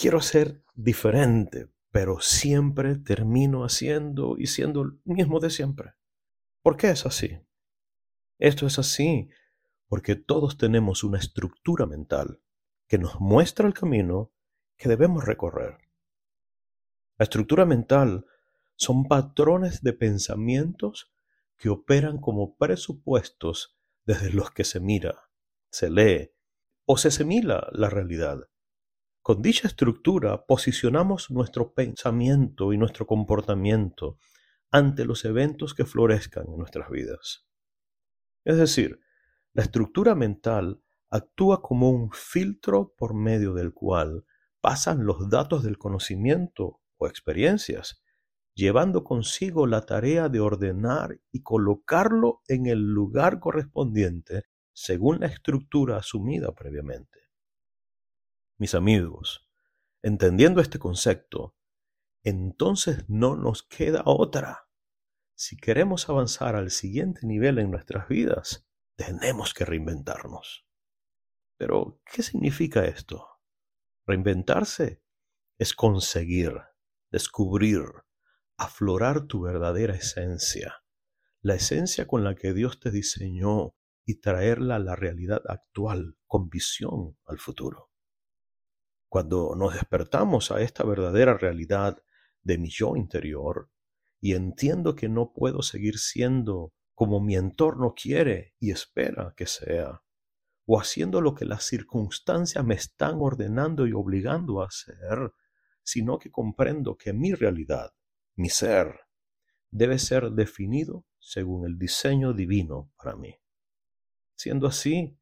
Quiero ser diferente, pero siempre termino haciendo y siendo el mismo de siempre. ¿Por qué es así? Esto es así porque todos tenemos una estructura mental que nos muestra el camino que debemos recorrer. La estructura mental son patrones de pensamientos que operan como presupuestos desde los que se mira, se lee o se asimila la realidad. Con dicha estructura posicionamos nuestro pensamiento y nuestro comportamiento ante los eventos que florezcan en nuestras vidas. Es decir, la estructura mental actúa como un filtro por medio del cual pasan los datos del conocimiento o experiencias, llevando consigo la tarea de ordenar y colocarlo en el lugar correspondiente según la estructura asumida previamente. Mis amigos, entendiendo este concepto, entonces no nos queda otra. Si queremos avanzar al siguiente nivel en nuestras vidas, tenemos que reinventarnos. Pero, ¿qué significa esto? Reinventarse es conseguir, descubrir, aflorar tu verdadera esencia, la esencia con la que Dios te diseñó y traerla a la realidad actual con visión al futuro. Cuando nos despertamos a esta verdadera realidad de mi yo interior y entiendo que no puedo seguir siendo como mi entorno quiere y espera que sea, o haciendo lo que las circunstancias me están ordenando y obligando a hacer, sino que comprendo que mi realidad, mi ser, debe ser definido según el diseño divino para mí. Siendo así,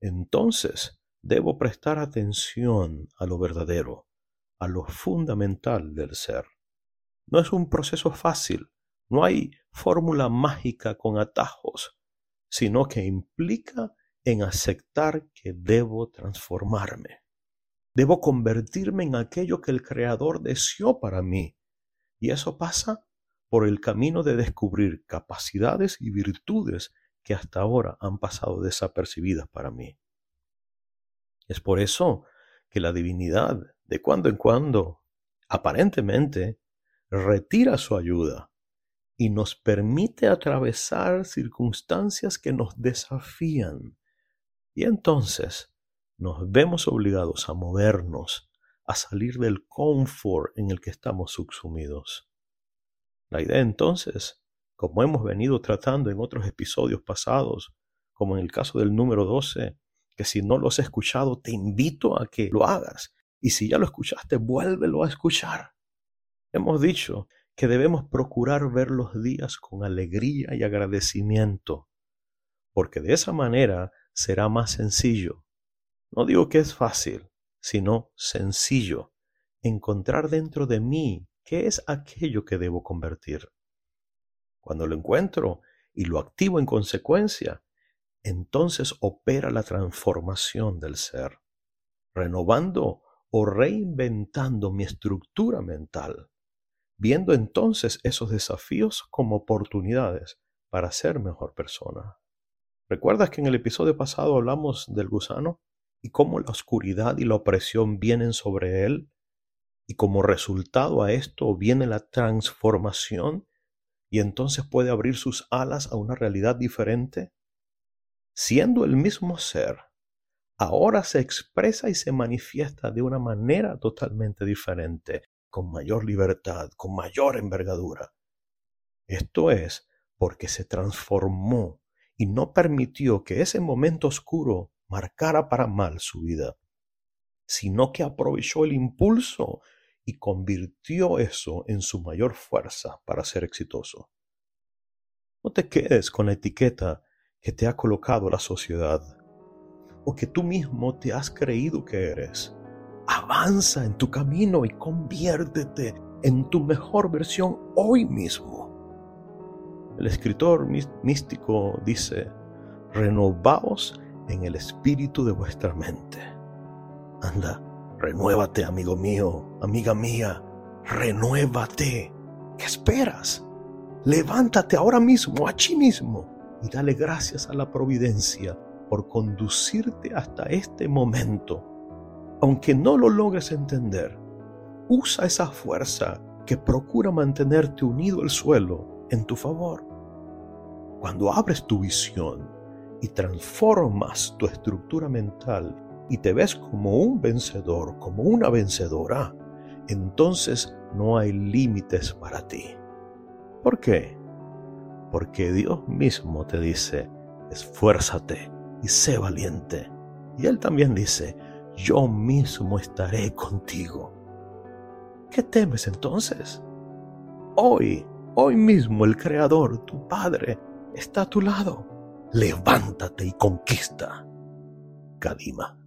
entonces debo prestar atención a lo verdadero, a lo fundamental del ser. No es un proceso fácil, no hay fórmula mágica con atajos, sino que implica en aceptar que debo transformarme. Debo convertirme en aquello que el Creador deseó para mí. Y eso pasa por el camino de descubrir capacidades y virtudes que hasta ahora han pasado desapercibidas para mí. Es por eso que la divinidad, de cuando en cuando, aparentemente, retira su ayuda y nos permite atravesar circunstancias que nos desafían. Y entonces nos vemos obligados a movernos, a salir del confort en el que estamos subsumidos. La idea entonces, como hemos venido tratando en otros episodios pasados, como en el caso del número 12, que si no lo has escuchado, te invito a que lo hagas. Y si ya lo escuchaste, vuélvelo a escuchar. Hemos dicho que debemos procurar ver los días con alegría y agradecimiento, porque de esa manera será más sencillo. No digo que es fácil, sino sencillo encontrar dentro de mí qué es aquello que debo convertir. Cuando lo encuentro y lo activo en consecuencia, entonces opera la transformación del ser, renovando o reinventando mi estructura mental, viendo entonces esos desafíos como oportunidades para ser mejor persona. ¿Recuerdas que en el episodio pasado hablamos del gusano y cómo la oscuridad y la opresión vienen sobre él? Y como resultado a esto viene la transformación y entonces puede abrir sus alas a una realidad diferente? Siendo el mismo ser, ahora se expresa y se manifiesta de una manera totalmente diferente, con mayor libertad, con mayor envergadura. Esto es porque se transformó y no permitió que ese momento oscuro marcara para mal su vida, sino que aprovechó el impulso y convirtió eso en su mayor fuerza para ser exitoso. No te quedes con la etiqueta que te ha colocado la sociedad o que tú mismo te has creído que eres. Avanza en tu camino y conviértete en tu mejor versión hoy mismo. El escritor místico dice, renovaos en el espíritu de vuestra mente. Anda, renuévate, amigo mío, amiga mía, renuévate. ¿Qué esperas? Levántate ahora mismo, allí mismo, y dale gracias a la providencia por conducirte hasta este momento. Aunque no lo logres entender, usa esa fuerza que procura mantenerte unido al suelo en tu favor. Cuando abres tu visión y transformas tu estructura mental y te ves como un vencedor, como una vencedora, entonces no hay límites para ti. ¿Por qué? Porque Dios mismo te dice, esfuérzate y sé valiente. Y Él también dice, yo mismo estaré contigo. ¿Qué temes entonces? Hoy, hoy mismo el Creador, tu Padre, está a tu lado. Levántate y conquista. Kadima.